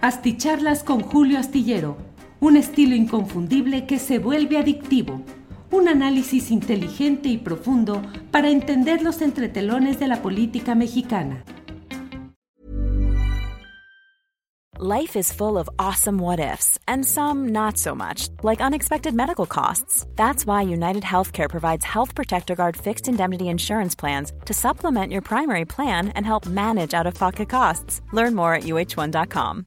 Asticharlas con Julio Astillero, un estilo inconfundible que se vuelve adictivo, un análisis inteligente y profundo para entender los entretelones de la política mexicana. Life is full of awesome what ifs and some not so much, like unexpected medical costs. That's why United Healthcare provides Health Protector Guard fixed indemnity insurance plans to supplement your primary plan and help manage out of pocket costs. Learn more at uh1.com.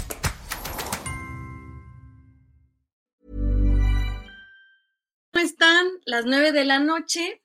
están? Las nueve de la noche.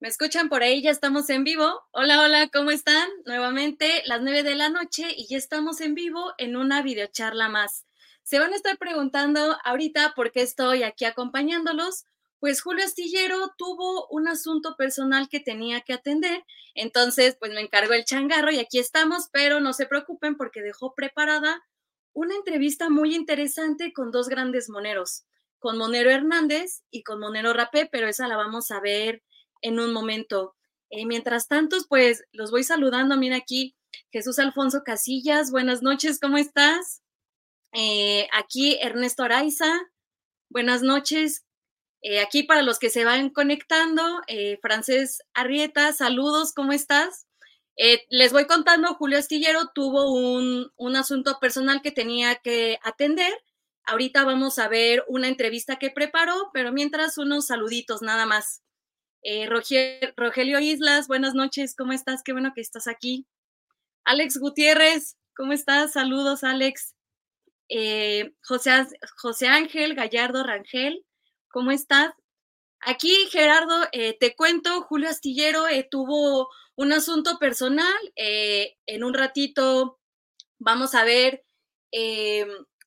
¿Me escuchan por ahí? Ya estamos en vivo. Hola, hola, ¿cómo están? Nuevamente, las nueve de la noche y ya estamos en vivo en una videocharla más. Se van a estar preguntando ahorita por qué estoy aquí acompañándolos. Pues Julio Astillero tuvo un asunto personal que tenía que atender, entonces pues me encargó el changarro y aquí estamos, pero no se preocupen porque dejó preparada una entrevista muy interesante con dos grandes moneros, con Monero Hernández y con Monero Rapé, pero esa la vamos a ver en un momento. Eh, mientras tanto, pues los voy saludando. Mira aquí, Jesús Alfonso Casillas, buenas noches, ¿cómo estás? Eh, aquí Ernesto Araiza, buenas noches. Eh, aquí para los que se van conectando, eh, Francés Arrieta, saludos, ¿cómo estás? les voy contando, Julio Astillero tuvo un, un, asunto personal que tenía que atender. Ahorita vamos a ver una entrevista que preparó, pero mientras unos saluditos nada más. Rogelio Islas, buenas noches, ¿cómo estás? Qué bueno que estás aquí. Alex Gutiérrez, ¿cómo estás? Saludos, Alex. Eh, José, Ángel Gallardo Rangel, ¿cómo estás? Aquí, Gerardo, eh, te cuento, Julio Astillero eh, tuvo un asunto personal. en un ratito vamos a ver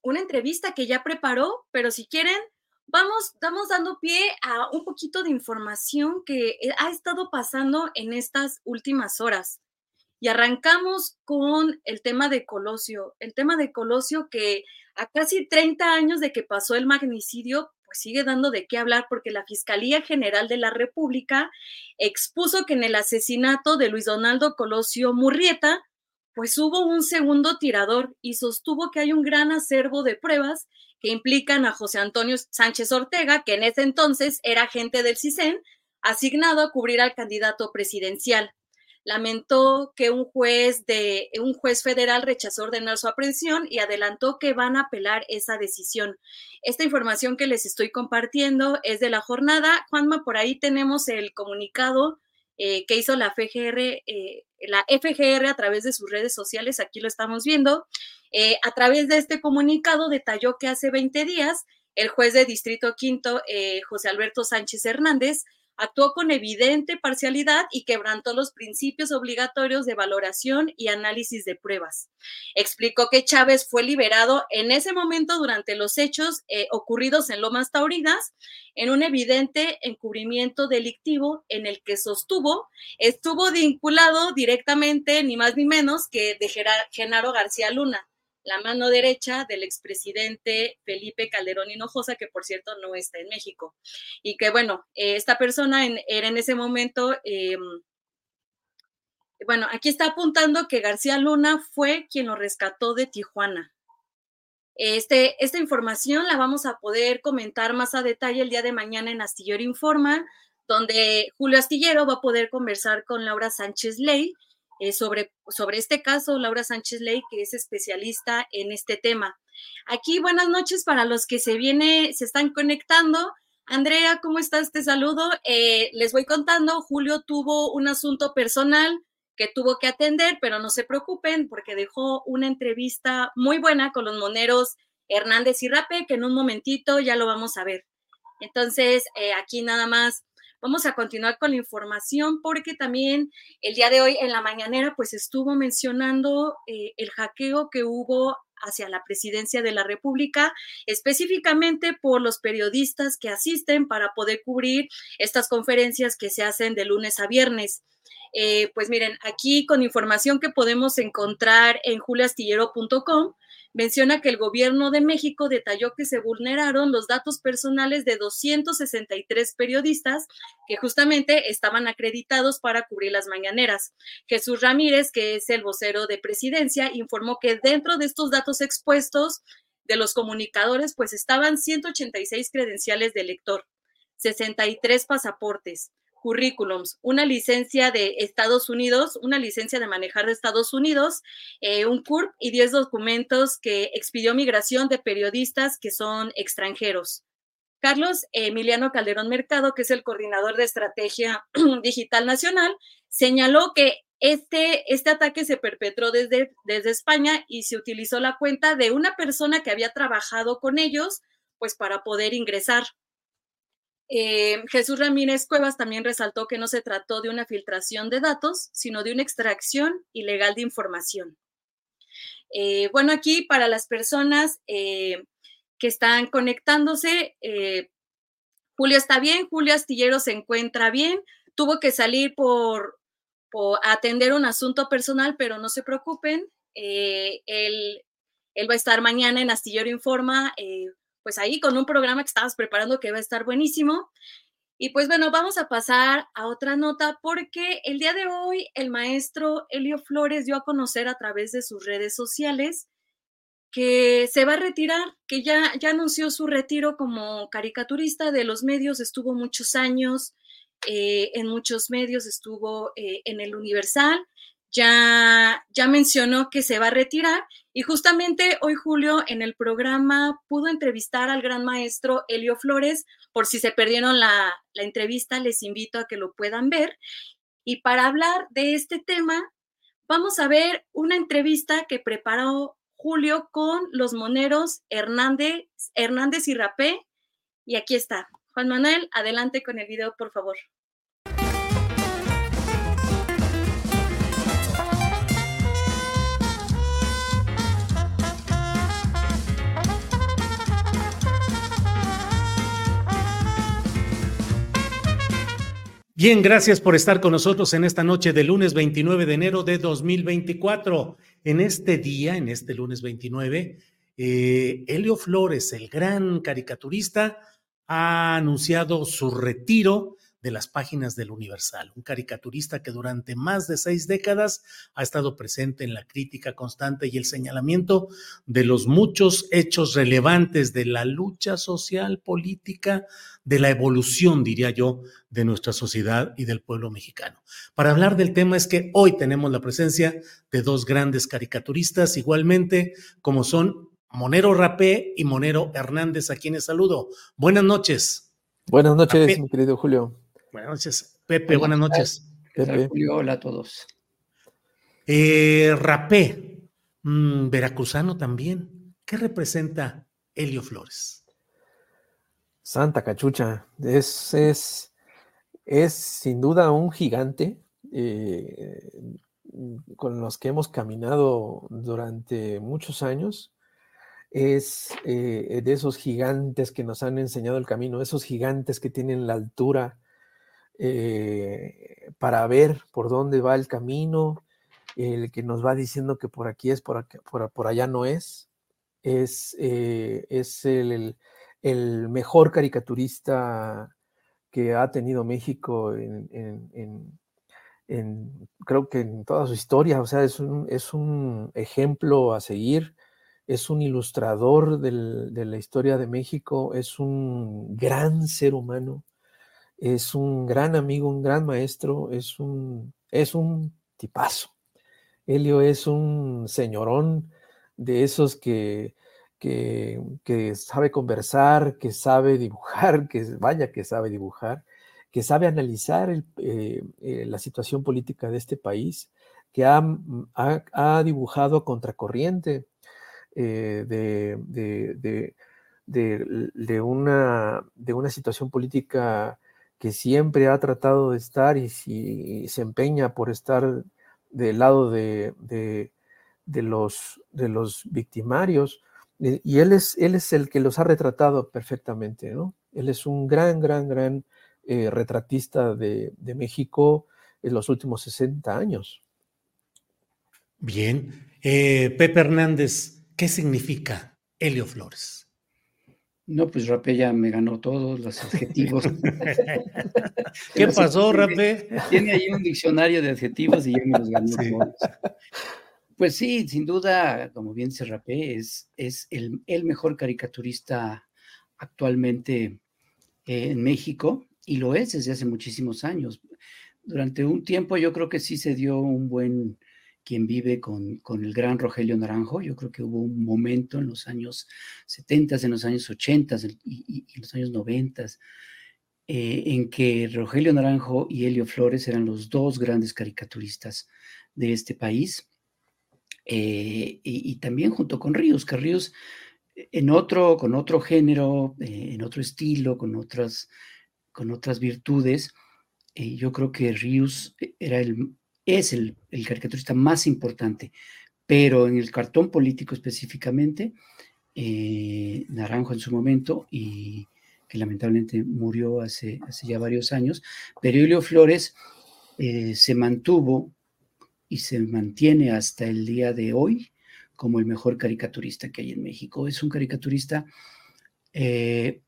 una entrevista que ya preparó, pero si quieren, vamos, vamos dando pie a un poquito de información que ha estado pasando en estas últimas horas. Y arrancamos con el tema de Colosio, el tema de Colosio que a casi 30 años de que pasó el magnicidio, pues sigue dando de qué hablar porque la Fiscalía General de la República expuso que en el asesinato de Luis Donaldo Colosio Murrieta, pues hubo un segundo tirador y sostuvo que hay un gran acervo de pruebas que implican a José Antonio Sánchez Ortega, que en ese entonces era agente del CISEN, asignado a cubrir al candidato presidencial lamentó que un juez de un juez federal rechazó ordenar su aprehensión y adelantó que van a apelar esa decisión. Esta información que les estoy compartiendo es de la jornada. Juanma, por ahí tenemos el comunicado eh, que hizo la FGR, eh, la FGR a través de sus redes sociales, aquí lo estamos viendo. Eh, a través de este comunicado detalló que hace 20 días el juez de Distrito Quinto, José Alberto Sánchez Hernández, actuó con evidente parcialidad y quebrantó los principios obligatorios de valoración y análisis de pruebas. Explicó que Chávez fue liberado en ese momento durante los hechos eh, ocurridos en Lomas Taurinas en un evidente encubrimiento delictivo en el que sostuvo estuvo vinculado directamente ni más ni menos que de Genaro García Luna la mano derecha del expresidente Felipe Calderón Hinojosa, que por cierto no está en México. Y que bueno, eh, esta persona era en ese momento, em, bueno, aquí está apuntando que García Luna fue quien lo rescató de Tijuana. Este, esta información la vamos a poder comentar más a detalle el día de mañana en Astillero Informa, donde Julio Astillero va a poder conversar con Laura Sánchez Ley, eh, sobre, sobre este caso, Laura Sánchez Ley, que es especialista en este tema. Aquí, buenas noches para los que se viene, se están conectando. Andrea, ¿cómo estás? Te saludo. Eh, les voy contando, Julio tuvo un asunto personal que tuvo que atender, pero no se preocupen porque dejó una entrevista muy buena con los moneros Hernández y Rape, que en un momentito ya lo vamos a ver. Entonces, eh, aquí nada más Vamos a continuar con la información porque también el día de hoy en la mañanera pues estuvo mencionando eh, el hackeo que hubo hacia la presidencia de la República, específicamente por los periodistas que asisten para poder cubrir estas conferencias que se hacen de lunes a viernes. Eh, pues miren, aquí con información que podemos encontrar en juliastillero.com, menciona que el gobierno de México detalló que se vulneraron los datos personales de 263 periodistas que justamente estaban acreditados para cubrir las mañaneras. Jesús Ramírez, que es el vocero de presidencia, informó que dentro de estos datos expuestos de los comunicadores, pues estaban 186 credenciales de lector, 63 pasaportes, currículums, una licencia de Estados Unidos, una licencia de manejar de Estados Unidos, eh, un CURP y 10 documentos que expidió migración de periodistas que son extranjeros. Carlos Emiliano Calderón Mercado, que es el coordinador de estrategia digital nacional, señaló que este, este ataque se perpetró desde, desde España y se utilizó la cuenta de una persona que había trabajado con ellos, pues para poder ingresar. Eh, Jesús Ramírez Cuevas también resaltó que no se trató de una filtración de datos, sino de una extracción ilegal de información. Eh, bueno, aquí para las personas eh, que están conectándose, Julio está bien, Julio Astillero se encuentra bien, tuvo que salir por, atender un asunto personal, pero no se preocupen, él, va a estar mañana en Astillero Informa pues ahí con un programa que estabas preparando que va a estar buenísimo. Y pues bueno, vamos a pasar a otra nota porque el día de hoy el maestro Elio Flores dio a conocer a través de sus redes sociales que se va a retirar, que ya, ya anunció su retiro como caricaturista de los medios, estuvo muchos años eh, en muchos medios, estuvo eh, en el Universal, ya, ya mencionó que se va a retirar y justamente hoy Julio en el programa pudo entrevistar al gran maestro Elio Flores. Por si se perdieron la, la entrevista, les invito a que lo puedan ver. Y para hablar de este tema, vamos a ver una entrevista que preparó Julio con los moneros Hernández, Hernández y Rapé. Y aquí está. Juan Manuel, adelante con el video, por favor. Bien, gracias por estar con nosotros en esta noche de lunes 29 de enero de 2024. En este día, en este lunes 29, eh, Helio Flores, el gran caricaturista, ha anunciado su retiro de las páginas del Universal, un caricaturista que durante más de seis décadas ha estado presente en la crítica constante y el señalamiento de los muchos hechos relevantes de la lucha social, política, de la evolución, diría yo, de nuestra sociedad y del pueblo mexicano. Para hablar del tema es que hoy tenemos la presencia de dos grandes caricaturistas, igualmente como son Monero Rapé y Monero Hernández, a quienes saludo. Buenas noches. Buenas noches, mi querido Julio. Buenas noches, Pepe, buenas noches. Pepe. Julio, hola a todos. Eh, rapé, mm, veracruzano también. ¿Qué representa Helio Flores? Santa cachucha, es, es, es sin duda un gigante eh, con los que hemos caminado durante muchos años. Es eh, de esos gigantes que nos han enseñado el camino, esos gigantes que tienen la altura eh, para ver por dónde va el camino, el que nos va diciendo que por aquí es, por, por, allá no es, es, eh, es el, mejor caricaturista que ha tenido México en, creo que en toda su historia, o sea, es un, es un ejemplo a seguir, es un ilustrador de la historia de México, es un gran ser humano, es un gran amigo, un gran maestro, es un, es un tipazo. Helio es un señorón de esos que, que, sabe conversar, que sabe dibujar, que vaya que sabe dibujar, que sabe analizar eh, eh, la situación política de este país, que ha, mm, ha, dibujado a contracorriente eh, de, de, una, de una situación política que siempre ha tratado de estar y, se empeña por estar del lado de, de los, de los victimarios. Y él es, él es el que los ha retratado perfectamente, ¿no? Él es un gran, gran, gran eh, retratista de, de, México en los últimos 60 años. Bien. Eh, Pepe Hernández, ¿qué significa Helio Flores? No, pues Rapé ya me ganó todos los adjetivos. ¿Qué pasó, Rapé? Tiene ahí un diccionario de adjetivos y ya me los ganó todos. Pues sí, sin duda, como bien se Rapé, es, es el, el, mejor caricaturista actualmente eh, en México y lo es desde hace muchísimos años. Durante un tiempo yo creo que sí se dio un buen quien vive con, con, el gran Rogelio Naranjo. Yo creo que hubo un momento en los años 70, en los años 80 y, y, los años 90 eh, en que Rogelio Naranjo y Helio Flores eran los dos grandes caricaturistas de este país. Eh, y, y, también junto con Ríos, que Ríos eh, en otro, con otro género, eh, en otro estilo, con otras, con otras virtudes, eh, yo creo que Ríos era el, es el, el, caricaturista más importante, pero en el cartón político específicamente, eh, Naranjo en su momento, y que lamentablemente murió hace, hace ya varios años, pero Julio Flores eh, se mantuvo y se mantiene hasta el día de hoy como el mejor caricaturista que hay en México. Es un caricaturista eh,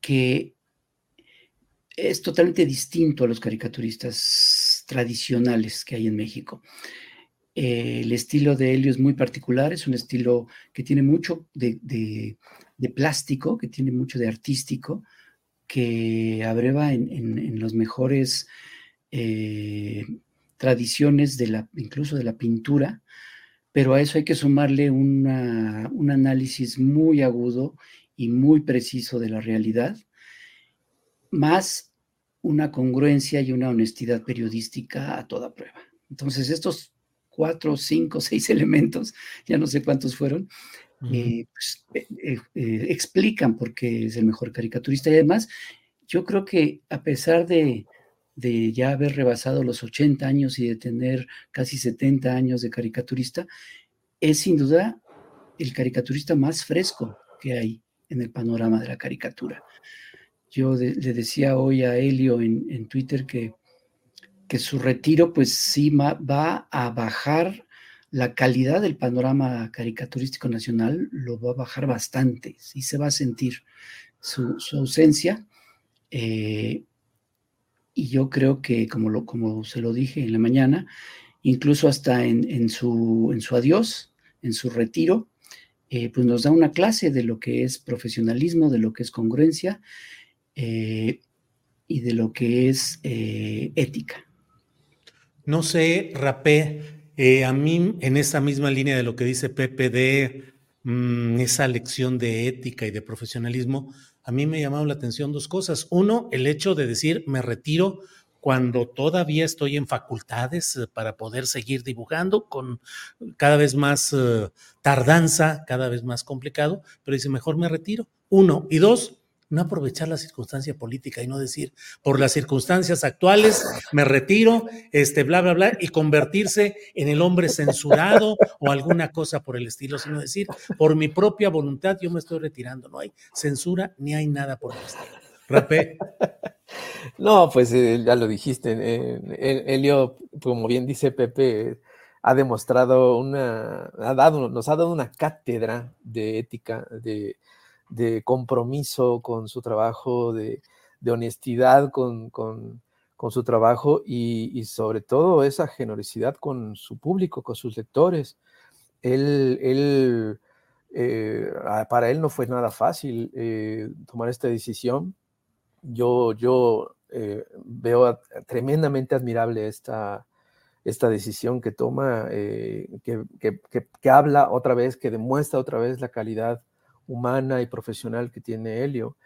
que es totalmente distinto a los caricaturistas tradicionales que hay en México. Eh, el estilo de Helio es muy particular, es un estilo que tiene mucho de, plástico, que tiene mucho de artístico, que abreva en, en, los mejores eh, tradiciones de la, incluso de la pintura, pero a eso hay que sumarle un análisis muy agudo y muy preciso de la realidad, más una congruencia y una honestidad periodística a toda prueba. Entonces, estos cuatro, cinco, seis elementos, ya no sé cuántos fueron, uh -huh. eh, pues, eh, eh, explican por qué es el mejor caricaturista. Y además, yo creo que a pesar de, de ya haber rebasado los 80 años y de tener casi 70 años de caricaturista, es sin duda el caricaturista más fresco que hay en el panorama de la caricatura. Yo le decía hoy a Helio en, en Twitter que, que, su retiro pues sí va, va a bajar la calidad del panorama caricaturístico nacional, lo va a bajar bastante, sí se va a sentir su, su ausencia. Eh, y yo creo que, como, lo, como se lo dije en la mañana, incluso hasta en, en, su, en su adiós, en su retiro, eh, pues nos da una clase de lo que es profesionalismo, de lo que es congruencia eh, y de lo que es eh, ética. No sé, Rapé, eh, a mí en esa misma línea de lo que dice Pepe de mmm, esa lección de ética y de profesionalismo, a mí me ha llamado la atención dos cosas. Uno, el hecho de decir me retiro cuando todavía estoy en facultades para poder seguir dibujando con cada vez más tardanza, cada vez más complicado, pero dice mejor me retiro. Uno. Y dos, no aprovechar la circunstancia política y no decir, por las circunstancias actuales me retiro, este, bla, bla, bla, y convertirse en el hombre censurado o alguna cosa por el estilo, sino decir, por mi propia voluntad yo me estoy retirando. No hay censura ni hay nada por el estilo. Rapé. No, pues eh, ya lo dijiste, eh, Elio, como bien dice Pepe, ha demostrado una, ha dado, nos ha dado una cátedra de ética, de, de compromiso con su trabajo, de, de honestidad con, con, con, su trabajo y, y, sobre todo esa generosidad con su público, con sus lectores. Él, él eh, para él no fue nada fácil eh, tomar esta decisión. Yo, yo eh, veo tremendamente admirable esta, esta decisión que toma, que, que, que habla otra vez, que demuestra otra vez la calidad humana y profesional que tiene Helio,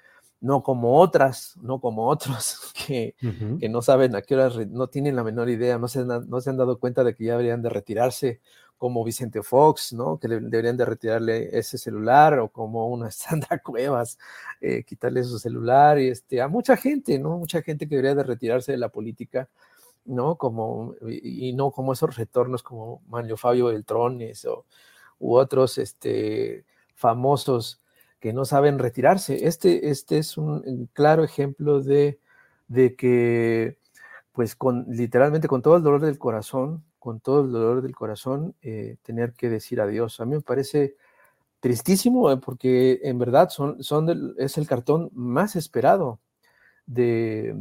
no como otras, no como otros que, uh -huh. que no saben a qué horas, no tienen la menor idea, no se, han, no se han dado cuenta de que ya deberían de retirarse, como Vicente Fox, ¿no? Que deberían de retirarle ese celular, o como una Sandra Cuevas, eh, quitarle su celular, y este, a mucha gente, ¿no? Mucha gente que debería de retirarse de la política, ¿no? Como, y, no como esos retornos como Manlio Fabio Beltrones o, u otros este, famosos que no saben retirarse. Este, este es un claro ejemplo de, de que, pues, con, literalmente con todo el dolor del corazón, con todo el dolor del corazón, eh, tener que decir adiós. A mí me parece tristísimo eh, porque en verdad son, son es el cartón más esperado de,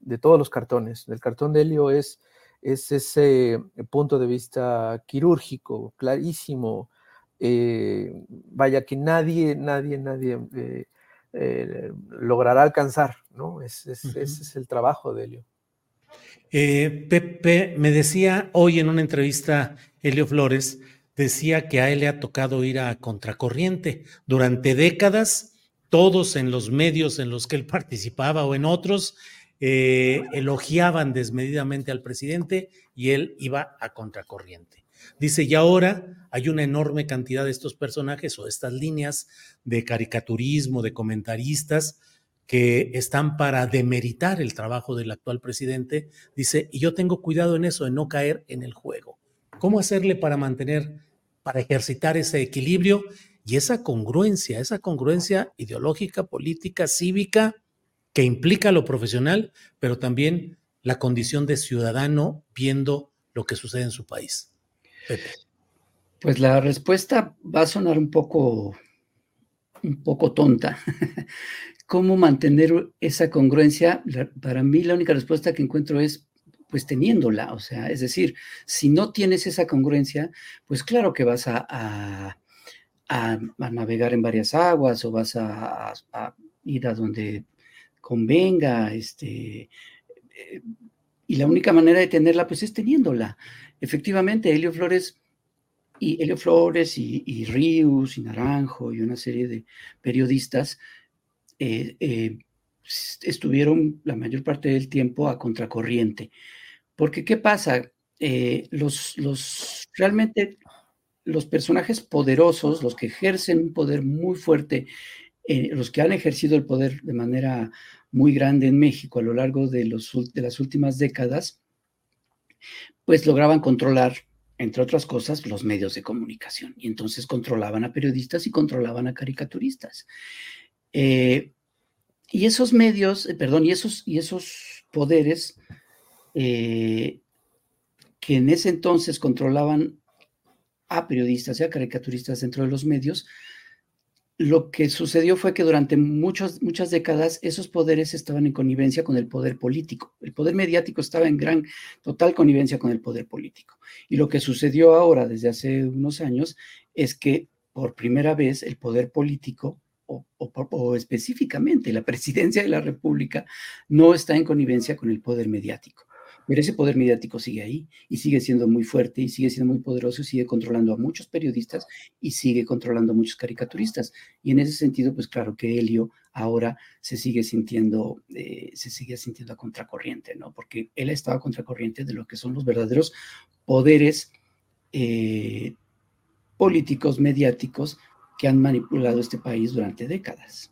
de, todos los cartones. El cartón de Helio es, es ese punto de vista quirúrgico, clarísimo, eh, vaya que nadie, nadie, nadie eh, eh, logrará alcanzar, ¿no? Es, Ese es el trabajo de Helio. Pepe me decía hoy en una entrevista, Helio Flores, decía que a él le ha tocado ir a contracorriente. Durante décadas, todos en los medios en los que él participaba o en otros, elogiaban desmedidamente al presidente y él iba a contracorriente. Dice, y ahora hay una enorme cantidad de estos personajes o estas líneas de caricaturismo, de comentaristas que están para demeritar el trabajo del actual presidente. Dice, y yo tengo cuidado en eso, de no caer en el juego. ¿Cómo hacerle para mantener, para ejercitar ese equilibrio y esa congruencia, esa congruencia ideológica, política, cívica, que implica lo profesional, pero también la condición de ciudadano viendo lo que sucede en su país? Pues la respuesta va a sonar un poco, un poco tonta. ¿Cómo mantener esa congruencia? Para mí la única respuesta que encuentro es pues teniéndola, o sea, es decir, si no tienes esa congruencia, pues claro que vas a, a, navegar en varias aguas o vas a, ir a donde convenga, este, eh, y la única manera de tenerla, pues es teniéndola. Efectivamente, Helio Flores y Helio Flores y, Rius y Naranjo y una serie de periodistas eh, eh, estuvieron la mayor parte del tiempo a contracorriente. Porque, ¿qué pasa? Eh, los, los, realmente los personajes poderosos, los que ejercen un poder muy fuerte, los que han ejercido el poder de manera muy grande en México a lo largo de, los, de las últimas décadas, pues lograban controlar, entre otras cosas, los medios de comunicación. Y entonces controlaban a periodistas y controlaban a caricaturistas. Eh, y esos medios, eh, perdón, y esos, y esos poderes eh, que en ese entonces controlaban a periodistas y a caricaturistas dentro de los medios, lo que sucedió fue que durante muchas décadas esos poderes estaban en connivencia con el poder político. El poder mediático estaba en gran, total connivencia con el poder político. Y lo que sucedió ahora, desde hace unos años, es que por primera vez el poder político, o, o específicamente la presidencia de la República, no está en connivencia con el poder mediático. Pero ese poder mediático sigue ahí y sigue siendo muy fuerte y sigue siendo muy poderoso y sigue controlando a muchos periodistas y sigue controlando a muchos caricaturistas. Y en ese sentido, pues claro que Helio ahora se sigue sintiendo, eh, se sigue sintiendo a contracorriente, ¿no? Porque él ha estado a contracorriente de lo que son los verdaderos poderes eh, políticos, mediáticos que han manipulado este país durante décadas.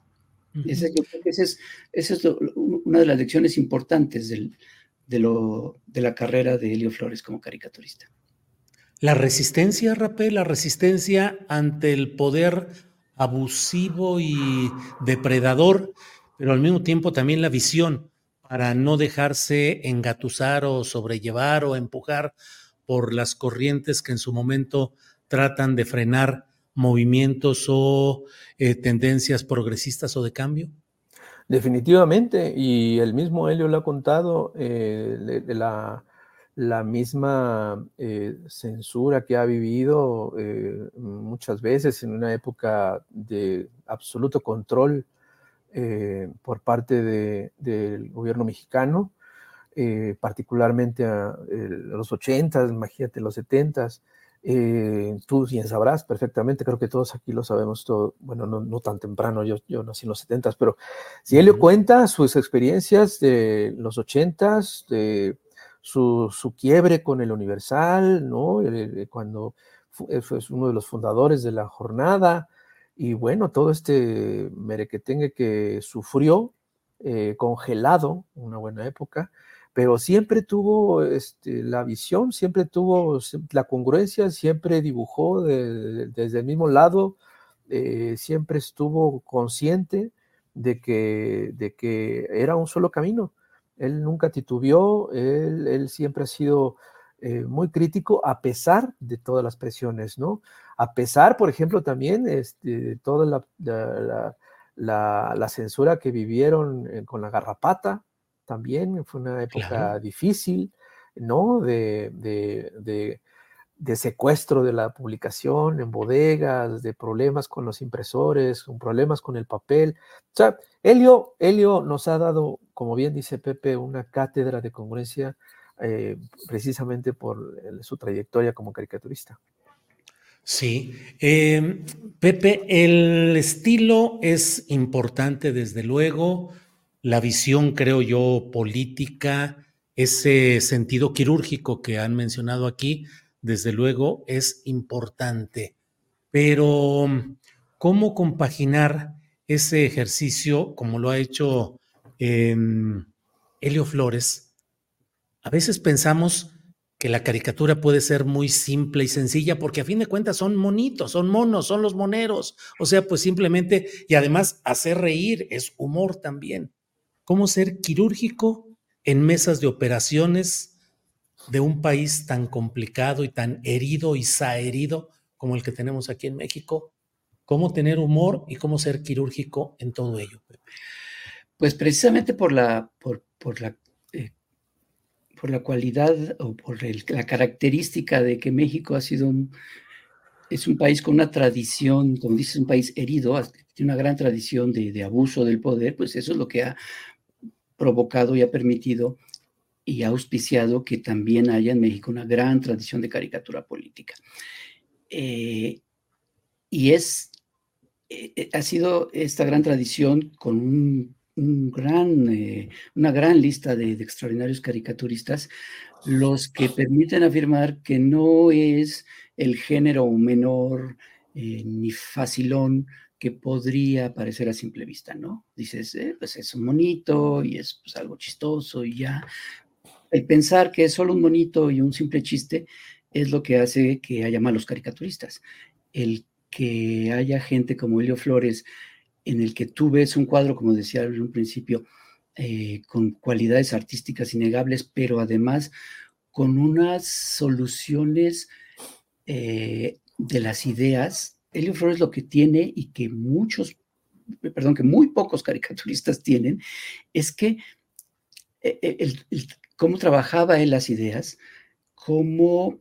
Esa es, es una de las lecciones importantes del, de, lo, de la carrera de Helio Flores como caricaturista. La resistencia, Rapé, la resistencia ante el poder abusivo y depredador, pero al mismo tiempo también la visión para no dejarse engatusar o sobrellevar o empujar por las corrientes que en su momento tratan de frenar movimientos o eh, tendencias progresistas o de cambio? Definitivamente, y el mismo Helio lo ha contado, eh, de, la, misma eh, censura que ha vivido eh, muchas veces en una época de absoluto control por parte del gobierno mexicano, particularmente a, los 80, imagínate los 70 eh, tú bien sabrás perfectamente, creo que todos aquí lo sabemos todo, bueno, no, tan temprano, yo, yo nací en los 70, pero si él le cuenta sus experiencias de los 80, de su, su, quiebre con el Universal, ¿no? cuando fue, uno de los fundadores de la jornada, y bueno, todo este merequetengue que sufrió, eh, congelado, una buena época, pero siempre tuvo este, la visión, siempre tuvo la congruencia, siempre dibujó desde el mismo lado, eh, siempre estuvo consciente de que, de que era un solo camino. Él nunca titubeó, él, siempre ha sido eh, muy crítico a pesar de todas las presiones, ¿no? A pesar, por ejemplo, también este, de toda la, la, censura que vivieron eh, con la garrapata, también fue una época difícil, ¿no? De, de, de, secuestro de la publicación en bodegas, de problemas con los impresores, con problemas con el papel. O sea, Helio, Helio nos ha dado, como bien dice Pepe, una cátedra de congruencia eh, precisamente por su trayectoria como caricaturista. Sí, em, Pepe, el estilo es importante desde luego, la visión, creo yo, política, ese sentido quirúrgico que han mencionado aquí, desde luego es importante. Pero, ¿cómo compaginar ese ejercicio, como lo ha hecho em, Helio Flores? A veces pensamos que la caricatura puede ser muy simple y sencilla porque a fin de cuentas son monitos, son monos, son los moneros. O sea, pues simplemente, y además hacer reír es humor también. ¿Cómo ser quirúrgico en mesas de operaciones de un país tan complicado y tan herido y saherido como el que tenemos aquí en México? ¿Cómo tener humor y cómo ser quirúrgico en todo ello? Pues precisamente por la, por, la por la cualidad o por la característica de que México ha sido un, es un país con una tradición, como dices, un país herido, tiene una gran tradición de, abuso del poder, pues eso es lo que ha provocado y ha permitido y ha auspiciado que también haya en México una gran tradición de caricatura política. Eh, y es, eh, ha sido esta gran tradición con un gran, eh, una gran lista de, extraordinarios caricaturistas, los que permiten afirmar que no es el género menor eh, ni facilón que podría parecer a simple vista, ¿no? Dices, eh, pues es un monito y es pues, algo chistoso y ya. El pensar que es solo un monito y un simple chiste es lo que hace que haya malos caricaturistas. El que haya gente como Helio Flores en el que tú ves un cuadro, como decía en un principio, eh, con cualidades artísticas innegables, pero además con unas soluciones eh, de las ideas. Elio Flores lo que tiene y que muchos, perdón, que muy pocos caricaturistas tienen, es que eh, cómo trabajaba él las ideas, cómo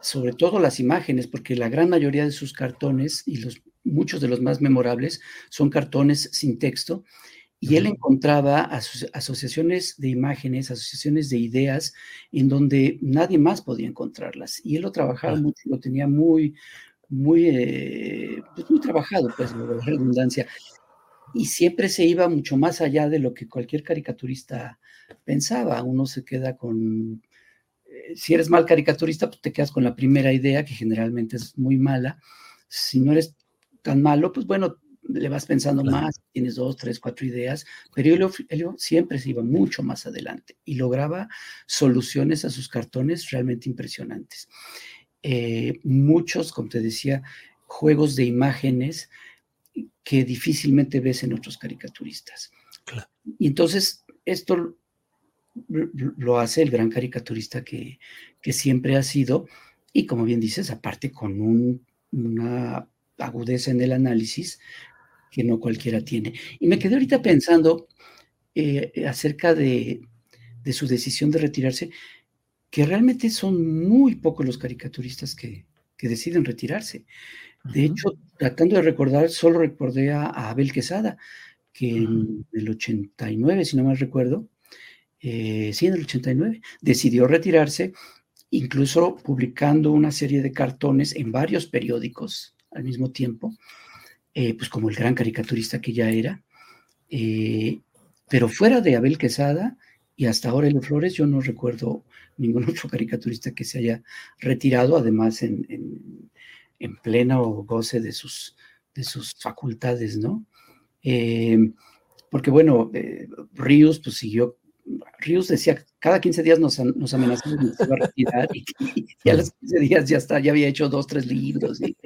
sobre todo las imágenes, porque la gran mayoría de sus cartones y los, muchos de los más memorables son cartones sin texto, y él encontraba asociaciones de imágenes, asociaciones de ideas en donde nadie más podía encontrarlas. Y él lo trabajaba mucho, lo tenía muy, muy, eh, pues, muy trabajado, pues, la redundancia. Y siempre se iba mucho más allá de lo que cualquier caricaturista pensaba. Uno se queda con si eres mal caricaturista, pues te quedas con la primera idea, que generalmente es muy mala. Si no eres tan malo, pues bueno, le vas pensando más, tienes dos, tres, cuatro ideas, pero Helio, siempre se iba mucho más adelante y lograba soluciones a sus cartones realmente impresionantes. Eh, muchos, como te decía, juegos de imágenes que difícilmente ves en otros caricaturistas. Y entonces, esto lo hace el gran caricaturista que, siempre ha sido, y como bien dices, aparte con una agudeza en el análisis que no cualquiera tiene. Y me quedé ahorita pensando eh, acerca de, su decisión de retirarse, que realmente son muy pocos los caricaturistas que, deciden retirarse. De hecho, tratando de recordar, solo recordé a, Abel Quesada, que en el 89, si no mal recuerdo, eh, sí, en el 89, decidió retirarse, incluso publicando una serie de cartones en varios periódicos al mismo tiempo, eh, pues como el gran caricaturista que ya era. Eh, pero fuera de Abel Quesada y hasta ahora Elio Flores, yo no recuerdo ningún otro caricaturista que se haya retirado, además en, en, en pleno goce de sus, de sus facultades, ¿no? Porque bueno, Ríos pues siguió Ríos decía, cada 15 días nos, nos amenazamos de se a retirar y, a los 15 días ya está, ya había hecho dos, tres libros y,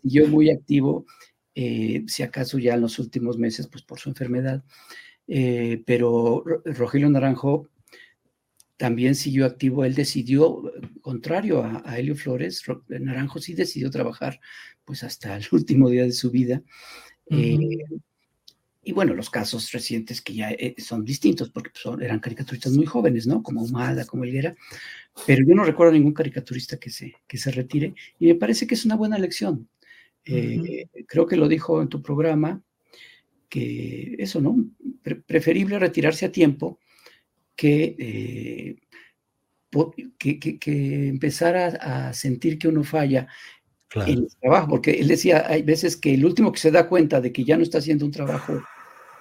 siguió muy activo, eh, si acaso ya en los últimos meses, pues por su enfermedad. Eh, pero Rogelio Naranjo también siguió activo, él decidió, contrario a, a, Helio Flores, Naranjo sí decidió trabajar pues hasta el último día de su vida. Y bueno, los casos recientes que ya eh, son distintos, porque pues, eran caricaturistas muy jóvenes, ¿no? Como Humada, como Elguera, pero yo no recuerdo ningún caricaturista que se, que se retire, y me parece que es una buena lección. Eh, creo que lo dijo en tu programa, que eso, ¿no? preferible retirarse a tiempo que, eh, que, que, empezar a, a, sentir que uno falla en el trabajo, porque él decía, hay veces que el último que se da cuenta de que ya no está haciendo un trabajo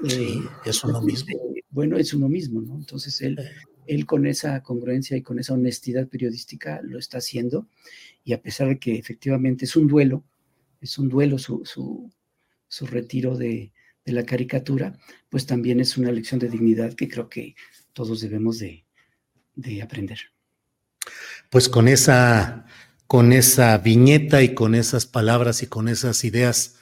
Sí, es uno mismo. Eh, bueno, es uno mismo, ¿no? Entonces él, él con esa congruencia y con esa honestidad periodística lo está haciendo y a pesar de que efectivamente es un duelo, es un duelo su, su, retiro de, la caricatura, pues también es una lección de dignidad que creo que todos debemos de, de aprender. Pues con esa, con esa viñeta y con esas palabras y con esas ideas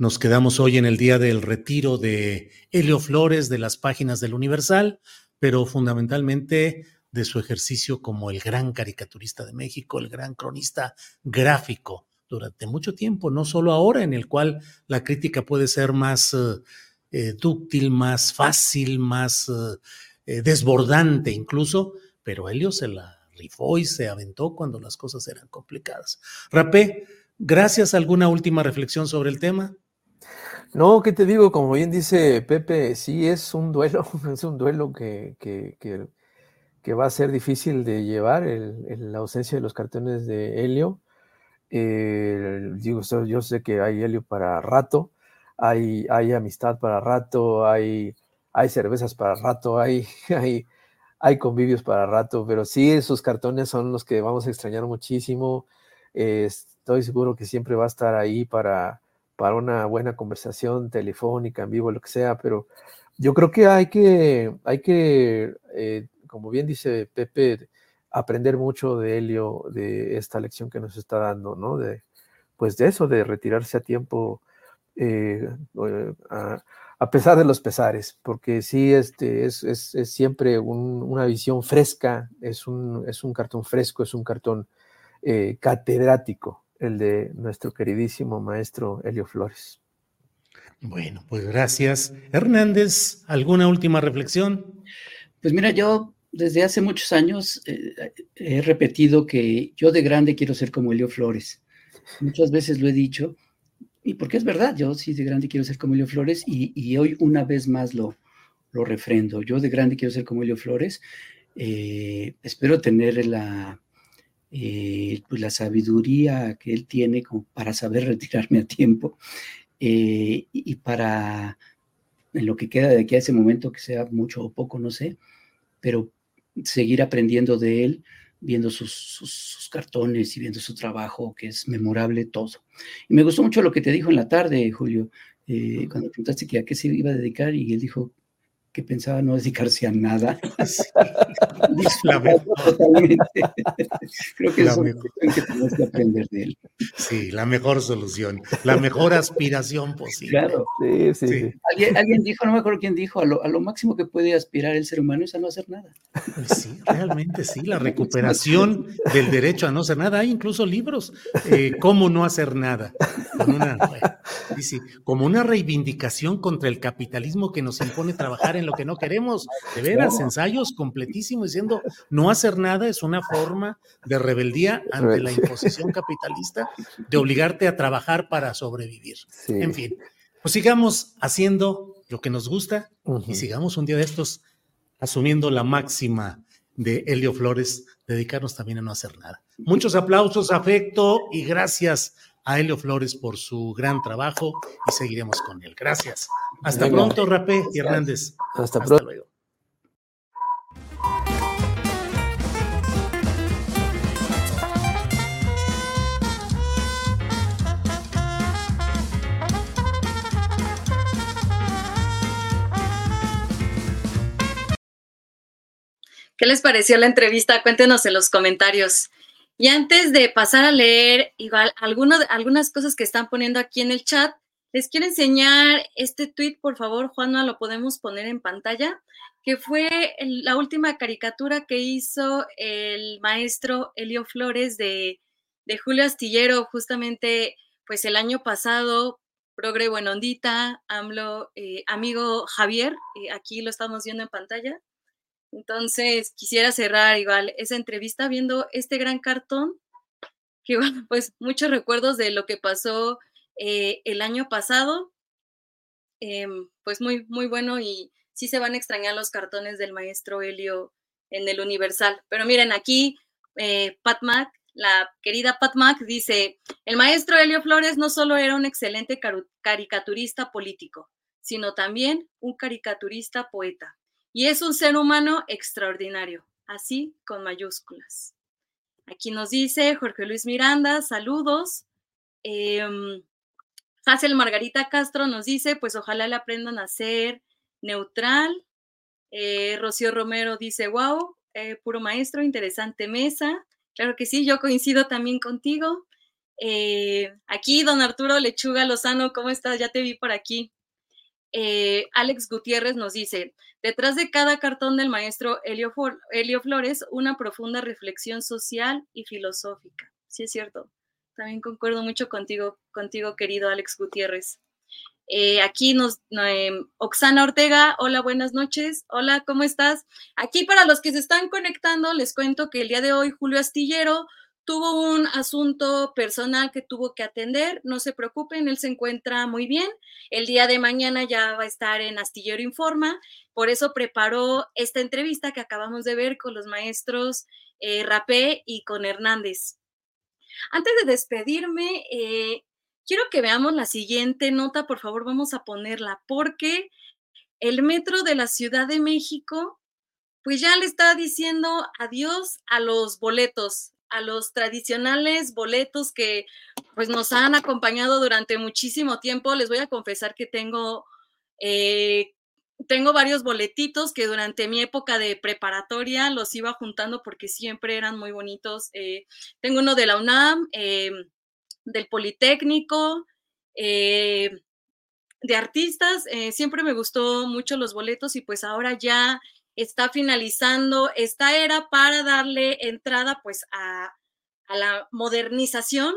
nos quedamos hoy en el día del retiro de Helio Flores de las páginas del Universal, pero fundamentalmente de su ejercicio como el gran caricaturista de México, el gran cronista gráfico durante mucho tiempo, no solo ahora en el cual la crítica puede ser más eh, eh, dúctil, más fácil, más eh, desbordante incluso, pero Helio se la rifó y se aventó cuando las cosas eran complicadas. Rapé, gracias. ¿Alguna última reflexión sobre el tema? No, ¿qué te digo? Como bien dice Pepe, sí es un duelo, es un duelo que, que, que, va a ser difícil de llevar, la ausencia de los cartones de helio. Eh, digo, yo sé que hay helio para rato, hay, hay amistad para rato, hay, hay cervezas para rato, hay, hay, hay convivios para rato, pero sí, esos cartones son los que vamos a extrañar muchísimo. Eh, estoy seguro que siempre va a estar ahí para para una buena conversación telefónica, en vivo, lo que sea, pero yo creo que hay que, hay que eh, como bien dice Pepe, aprender mucho de Helio, de esta lección que nos está dando, ¿no? De, pues de eso, de retirarse a tiempo, eh, eh, a, pesar de los pesares, porque sí, este, es, es, es siempre una visión fresca, es un, es un cartón fresco, es un cartón catedrático, el de nuestro queridísimo maestro Helio Flores. Bueno, pues gracias. Hernández, ¿alguna última reflexión? Pues mira, yo desde hace muchos años eh, he repetido que yo de grande quiero ser como Helio Flores. Muchas veces lo he dicho, y porque es verdad, yo sí de grande quiero ser como Helio Flores, y, hoy una vez más lo, lo refrendo. Yo de grande quiero ser como Helio Flores. Eh, espero tener la, eh, pues la sabiduría que él tiene como para saber retirarme a tiempo eh, y para en lo que queda de aquí a ese momento, que sea mucho o poco, no sé, pero seguir aprendiendo de él, viendo sus, cartones y viendo su trabajo, que es memorable todo. Y me gustó mucho lo que te dijo en la tarde, Julio, eh, cuando preguntaste que a qué se iba a dedicar y él dijo que pensaba no dedicarse a nada. Totalmente. Creo que es una que tenemos que aprender de él. Sí, la mejor solución, la mejor aspiración posible. Claro. Sí, sí. ¿Alguien, dijo, no me acuerdo quién dijo, a lo, máximo que puede aspirar el ser humano es a no hacer nada. Sí, realmente sí, la recuperación del derecho a no hacer nada. Hay incluso libros, eh, cómo no hacer nada, como una reivindicación contra el capitalismo que nos impone trabajar en lo que no queremos. De veras, ensayos completísimos diciendo no hacer nada es una forma de rebeldía ante la imposición capitalista de obligarte a trabajar para sobrevivir. En fin, pues sigamos haciendo lo que nos gusta y sigamos un día de estos asumiendo la máxima de Helio Flores, dedicarnos también a no hacer nada. Muchos aplausos, afecto y gracias a Helio Flores por su gran trabajo y seguiremos con él. Gracias. Hasta pronto, Rapé y Hernández. Hasta, pronto. Luego. ¿Qué les pareció la entrevista? Cuéntenos en los comentarios. Y antes de pasar a leer igual algunas cosas que están poniendo aquí en el chat, les quiero enseñar este tweet, por favor, Juanma, lo podemos poner en pantalla, que fue la última caricatura que hizo el maestro Elio Flores de, Julio Astillero, justamente pues el año pasado, Progre Buenondita, AMLO, eh, amigo Javier, eh, aquí lo estamos viendo en pantalla. Entonces, quisiera cerrar igual esa entrevista viendo este gran cartón, que bueno, pues muchos recuerdos de lo que pasó eh, el año pasado, em, pues muy, muy bueno y sí se van a extrañar los cartones del maestro Helio en el Universal. Pero miren, aquí eh, Pat Mac, la querida Pat Mac dice, el maestro Helio Flores no solo era un excelente caricaturista político, sino también un caricaturista poeta. Y es un ser humano extraordinario, así con mayúsculas. Aquí nos dice Jorge Luis Miranda, saludos. Eh, Hazel Margarita Castro nos dice, pues ojalá le aprendan a ser neutral. Eh, Rocío Romero dice, wow, eh, puro maestro, interesante mesa. Claro que sí, yo coincido también contigo. Eh, aquí, don Arturo Lechuga Lozano, ¿cómo estás? Ya te vi por aquí. Eh, Alex Gutiérrez nos dice, detrás de cada cartón del maestro Helio, Flores, una profunda reflexión social y filosófica. Sí, es cierto. También concuerdo mucho contigo, contigo querido Alex Gutiérrez. Eh, aquí nos, em, Oxana Ortega, hola, buenas noches. Hola, ¿cómo estás? Aquí para los que se están conectando, les cuento que el día de hoy Julio Astillero tuvo un asunto personal que tuvo que atender, no se preocupen, él se encuentra muy bien. El día de mañana ya va a estar en Astillero Informa, por eso preparó esta entrevista que acabamos de ver con los maestros eh, Rapé y con Hernández. Antes de despedirme, eh, quiero que veamos la siguiente nota, por favor, vamos a ponerla, porque el metro de la Ciudad de México, pues ya le está diciendo adiós a los boletos a los tradicionales boletos que pues nos han acompañado durante muchísimo tiempo. Les voy a confesar que tengo, eh, tengo varios boletitos que durante mi época de preparatoria los iba juntando porque siempre eran muy bonitos. Eh, tengo uno de la UNAM, eh, del Politécnico, de artistas. siempre me gustó mucho los boletos y pues ahora ya está finalizando esta era para darle entrada pues a, la modernización.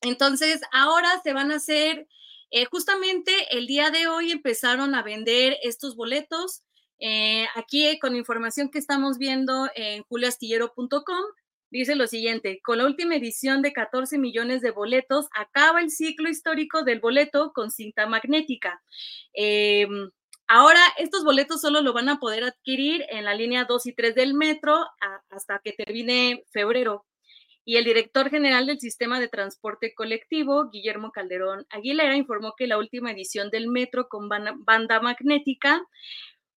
Entonces, ahora se van a hacer, eh, justamente el día de hoy empezaron a vender estos boletos. Eh, aquí con información que estamos viendo en julioastillero.com, dice lo siguiente, con la última edición de 14 millones de boletos, acaba el ciclo histórico del boleto con cinta magnética. Em, Ahora, estos boletos solo lo van a poder adquirir en la línea 2 y 3 del metro hasta que termine febrero. Y el director general del sistema de transporte colectivo, Guillermo Calderón Aguilera, informó que la última edición del metro con banda magnética,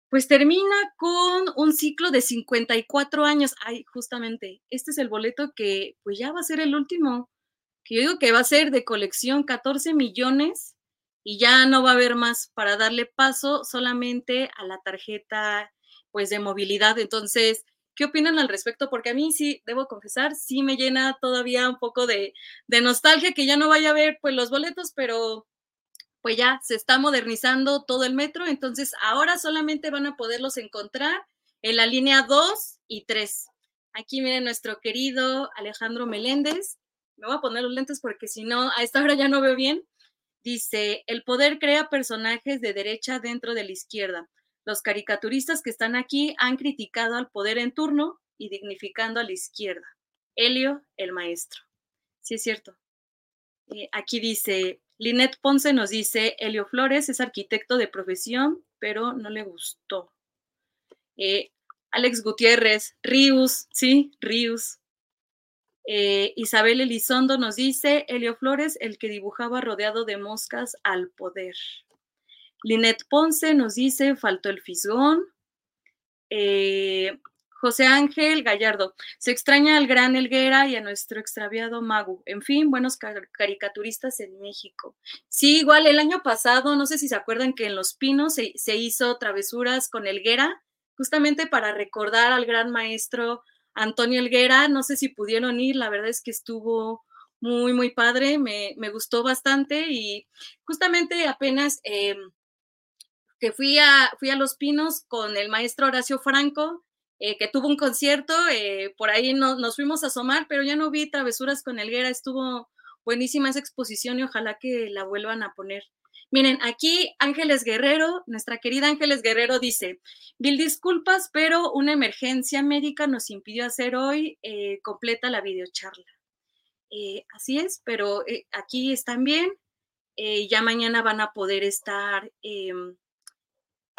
pues termina con un ciclo de 54 años. Ay, justamente, este es el boleto que pues ya va a ser el último, que yo digo que va a ser de colección 14 millones y ya no va a haber más para darle paso solamente a la tarjeta pues de movilidad. Entonces, ¿qué opinan al respecto? Porque a mí sí, debo confesar, sí me llena todavía un poco de, de nostalgia que ya no vaya a ver pues los boletos, pero pues ya se está modernizando todo el metro, entonces ahora solamente van a poderlos encontrar en la línea 2 y 3. Aquí miren nuestro querido Alejandro Meléndez. Me voy a poner los lentes porque si no, a esta hora ya no veo bien. Dice, el poder crea personajes de derecha dentro de la izquierda. Los caricaturistas que están aquí han criticado al poder en turno y dignificando a la izquierda. Helio, el maestro. Sí, es cierto. Aquí dice, Linet Ponce nos dice, Helio Flores es arquitecto de profesión, pero no le gustó. Eh, Alex Gutiérrez, Rius, sí, Rius. Eh, Isabel Elizondo nos dice, Helio Flores, el que dibujaba rodeado de moscas al poder. Linet Ponce nos dice, faltó el fisgón. Eh, José Ángel Gallardo, se extraña al gran Elguera y a nuestro extraviado Magu. En fin, buenos caricaturistas en México. Sí, igual el año pasado, no sé si se acuerdan que en Los Pinos se, se hizo travesuras con Elguera justamente para recordar al gran maestro Antonio Elguera. No sé si pudieron ir, la verdad es que estuvo muy, muy padre, me, gustó bastante y justamente apenas eh, que fui a, fui a Los Pinos con el maestro Horacio Franco, eh, que tuvo un concierto, eh, por ahí nos fuimos a asomar, pero ya no vi travesuras con Elguera, estuvo buenísima esa exposición y ojalá que la vuelvan a poner. Miren, aquí Ángeles Guerrero, nuestra querida Ángeles Guerrero dice, mil disculpas, pero una emergencia médica nos impidió hacer hoy eh, completa la videocharla. Eh, así es, pero eh, aquí están bien. ya mañana van a poder estar.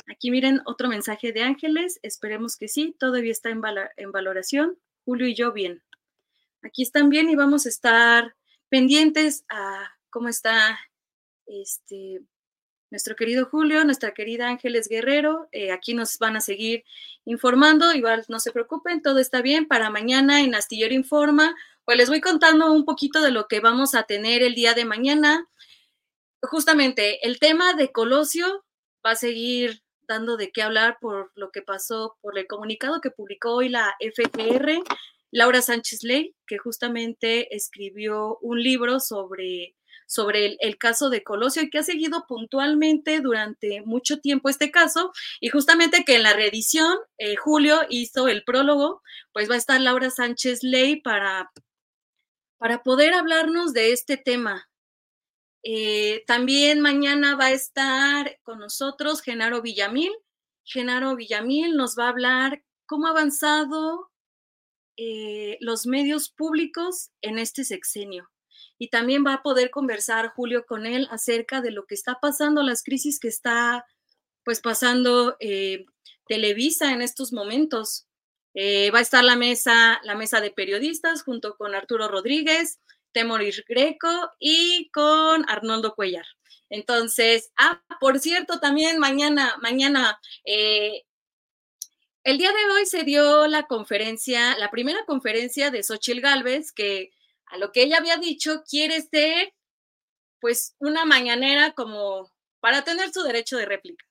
Aquí miren otro mensaje de Ángeles. Esperemos que sí. Todavía está en valoración. Julio y yo bien. Aquí están bien y vamos a estar pendientes a cómo está este, nuestro querido Julio, nuestra querida Ángeles Guerrero. Eh, aquí nos van a seguir informando. Igual no se preocupen, todo está bien. Para mañana en Astillero Informa, pues les voy contando un poquito de lo que vamos a tener el día de mañana. Justamente el tema de Colosio va a seguir dando de qué hablar por lo que pasó, por el comunicado que publicó hoy la FGR. Laura Sánchez Ley, que justamente escribió un libro sobre sobre el, caso de Colosio y que ha seguido puntualmente durante mucho tiempo este caso y justamente que en la reedición eh, Julio hizo el prólogo, pues va a estar Laura Sánchez Ley para, para poder hablarnos de este tema. Eh, también mañana va a estar con nosotros Genaro Villamil. Genaro Villamil nos va a hablar cómo ha avanzado eh, los medios públicos en este sexenio y también va a poder conversar Julio con él acerca de lo que está pasando, las crisis que está pues pasando eh, Televisa en estos momentos. Eh, va a estar la mesa, la mesa de periodistas junto con Arturo Rodríguez, Temoris Greco y con Arnoldo Cuellar. Entonces, ah, por cierto, también mañana, mañana, eh, el día de hoy se dio la conferencia, la primera conferencia de Xochil Gálvez, que a lo que ella había dicho, quiere ser pues una mañanera como para tener su derecho de réplica.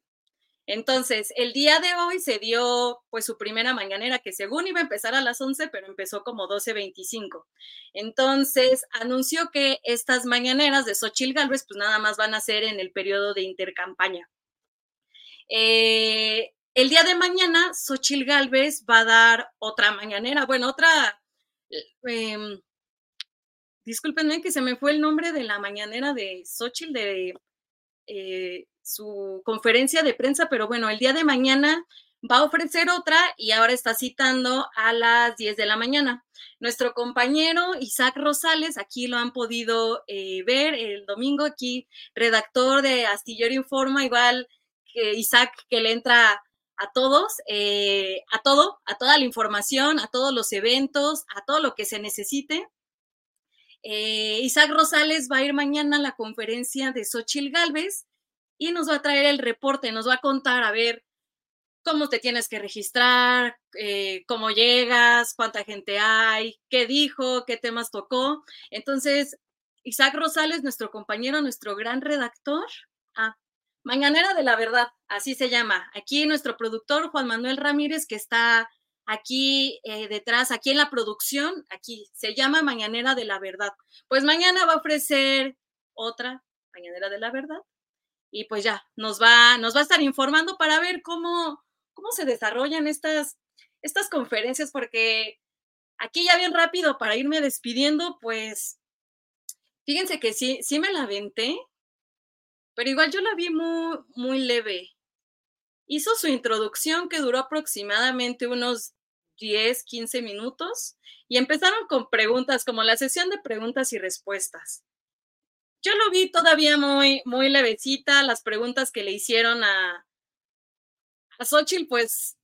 Entonces, el día de hoy se dio pues su primera mañanera que según iba a empezar a las 11, pero empezó como 12.25. Entonces, anunció que estas mañaneras de Xochil Gálvez pues nada más van a ser en el periodo de intercampaña. Eh, el día de mañana, Xochil Gálvez va a dar otra mañanera, bueno, otra, em, discúlpenme que se me fue el nombre de la mañanera de Xochitl, de eh, su conferencia de prensa, pero bueno, el día de mañana va a ofrecer otra y ahora está citando a las 10 de la mañana. Nuestro compañero Isaac Rosales, aquí lo han podido eh, ver el domingo, aquí redactor de Astillero Informa, igual que Isaac que le entra a todos, eh, a todo, a toda la información, a todos los eventos, a todo lo que se necesite. Eh, Isaac Rosales va a ir mañana a la conferencia de Xochil Galvez y nos va a traer el reporte, nos va a contar, a ver, cómo te tienes que registrar, eh, cómo llegas, cuánta gente hay, qué dijo, qué temas tocó. Entonces, Isaac Rosales, nuestro compañero, nuestro gran redactor, Mañanera de la Verdad, así se llama. Aquí nuestro productor Juan Manuel Ramírez, que está aquí eh, detrás, aquí en la producción, aquí se llama Mañanera de la Verdad. Pues mañana va a ofrecer otra Mañanera de la Verdad y pues ya nos va, nos va a estar informando para ver cómo, cómo se desarrollan estas, estas conferencias, porque aquí ya bien rápido para irme despidiendo, pues fíjense que sí, sí me la aventé, pero igual yo la vi muy, muy leve. Hizo su introducción que duró aproximadamente unos 10, 15 minutos y empezaron con preguntas, como la sesión de preguntas y respuestas. Yo lo vi todavía muy, muy levecita, las preguntas que le hicieron a, a Xochitl, pues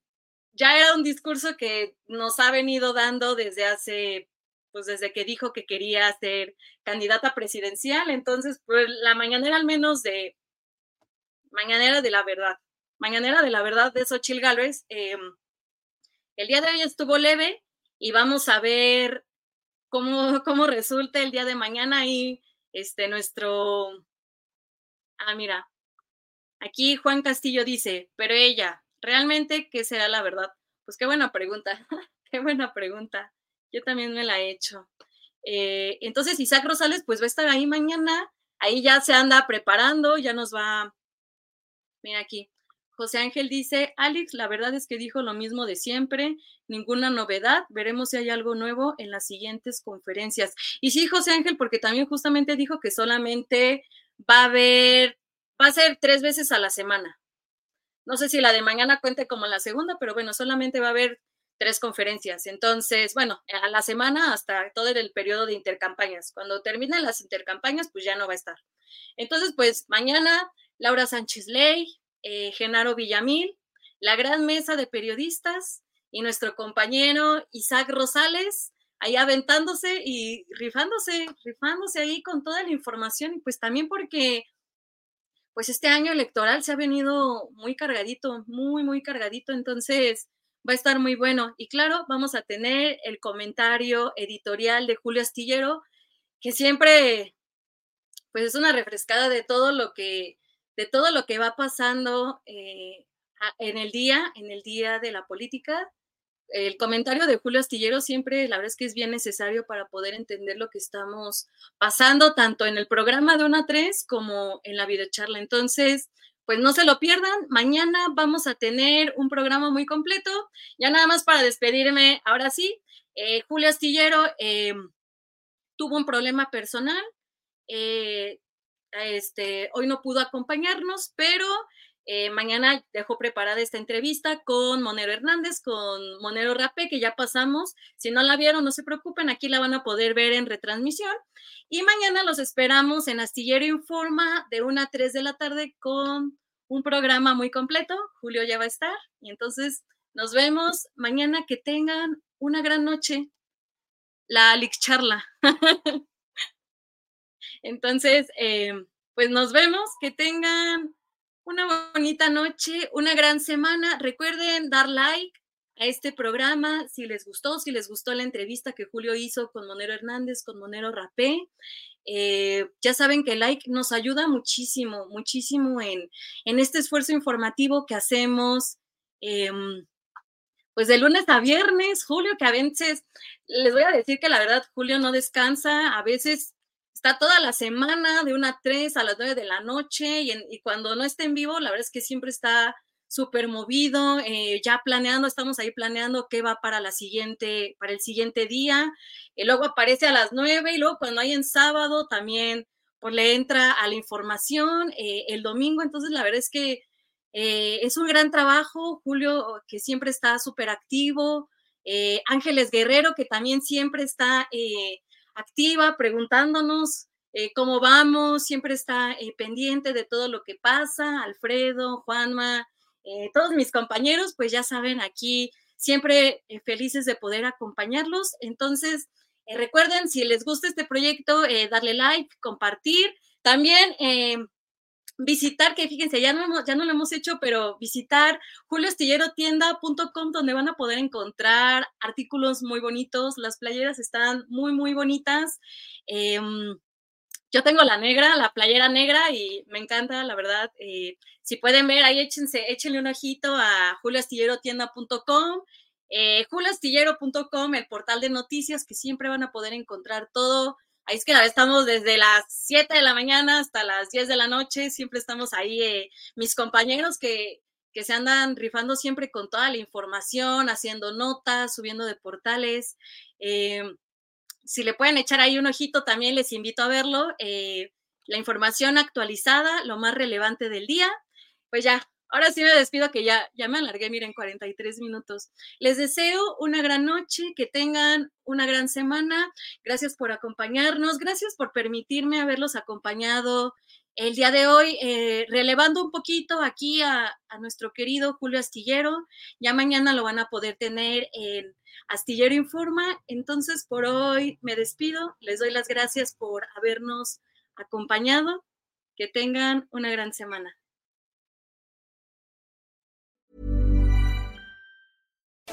ya era un discurso que nos ha venido dando desde hace, pues desde que dijo que quería ser candidata presidencial. Entonces, pues la mañanera al menos de, mañanera de la verdad, mañanera de la verdad de Xochitl Gálvez, eh, el día de hoy estuvo leve y vamos a ver cómo, cómo resulta el día de mañana y este nuestro Ah, mira. Aquí Juan Castillo dice, pero ella, ¿realmente qué será la verdad? Pues qué buena pregunta, qué buena pregunta. Yo también me la he hecho. Eh, entonces, Isaac Rosales, pues va a estar ahí mañana. Ahí ya se anda preparando, ya nos va. Mira aquí. José Ángel dice, Alex, la verdad es que dijo lo mismo de siempre, ninguna novedad, veremos si hay algo nuevo en las siguientes conferencias. Y sí, José Ángel, porque también justamente dijo que solamente va a haber, va a ser tres veces a la semana. No sé si la de mañana cuente como la segunda, pero bueno, solamente va a haber tres conferencias. Entonces, bueno, a la semana hasta todo el periodo de intercampañas. Cuando terminen las intercampañas, pues ya no va a estar. Entonces, pues mañana Laura Sánchez Ley, eh, Genaro Villamil, la gran mesa de periodistas y nuestro compañero Isaac Rosales, ahí aventándose y rifándose, rifándose ahí con toda la información y pues también porque pues este año electoral se ha venido muy cargadito, muy, muy cargadito, entonces va a estar muy bueno. Y claro, vamos a tener el comentario editorial de Julio Astillero, que siempre pues es una refrescada de todo lo que de todo lo que va pasando eh, en el día, en el día de la política. El comentario de Julio Astillero siempre, la verdad es que es bien necesario para poder entender lo que estamos pasando, tanto en el programa de una 3 como en la videocharla. Entonces, pues no se lo pierdan. Mañana vamos a tener un programa muy completo. Ya nada más para despedirme, ahora sí, eh, Julio Astillero eh, tuvo un problema personal. Este, hoy no pudo acompañarnos, pero eh, mañana dejó preparada esta entrevista con Monero Hernández, con Monero Rapé, que ya pasamos. Si no la vieron, no se preocupen, aquí la van a poder ver en retransmisión. Y mañana los esperamos en Astillero Informa de 1 a 3 de la tarde con un programa muy completo. Julio ya va a estar. Y entonces nos vemos mañana. Que tengan una gran noche. La Alix Charla. Entonces, eh, pues nos vemos, que tengan una bonita noche, una gran semana. Recuerden dar like a este programa si les gustó, si les gustó la entrevista que Julio hizo con Monero Hernández, con Monero Rapé. Eh, ya saben que like nos ayuda muchísimo, muchísimo en, en este esfuerzo informativo que hacemos. Em, pues de lunes a viernes, Julio, que a veces, les voy a decir que la verdad, Julio no descansa, a veces está toda la semana de una a 3 a las 9 de la noche y, cuando no está en vivo, la verdad es que siempre está súper movido, eh, ya planeando, estamos ahí planeando qué va para la siguiente, para el siguiente día, y luego aparece a las 9 y luego cuando hay en sábado también pues le entra a la información eh, el domingo, entonces la verdad es que eh, es un gran trabajo, Julio, que siempre está súper activo, Ángeles Guerrero, que también siempre está activa, preguntándonos eh, cómo vamos, siempre está eh, pendiente de todo lo que pasa, Alfredo, Juanma, eh, todos mis compañeros, pues ya saben, aquí siempre felices de poder acompañarlos. Entonces, recuerden, si les gusta este proyecto, darle like, compartir. También visitar, que fíjense, ya no, ya no lo hemos hecho, pero visitar julioastillerotienda.com donde van a poder encontrar artículos muy bonitos, las playeras están muy, muy bonitas. Em, yo tengo la negra, la playera negra y me encanta, la verdad. Eh, si pueden ver, ahí échense, échenle un ojito a julioastillerotienda.com, eh, julioastillero.com, el portal de noticias que siempre van a poder encontrar todo. Ahí es que estamos desde las 7 de la mañana hasta las 10 de la noche, siempre estamos ahí, eh, mis compañeros que, que se andan rifando siempre con toda la información, haciendo notas, subiendo de portales. Eh, si le pueden echar ahí un ojito, también les invito a verlo. Eh, la información actualizada, lo más relevante del día. Pues ya, ahora sí me despido que ya, ya me alargué, miren, 43 minutos. Les deseo una gran noche, que tengan una gran semana. Gracias por acompañarnos, gracias por permitirme haberlos acompañado el día de hoy, eh, relevando un poquito aquí a, a, nuestro querido Julio Astillero. Ya mañana lo van a poder tener en Astillero Informa. Entonces, por hoy me despido. Les doy las gracias por habernos acompañado. Que tengan una gran semana.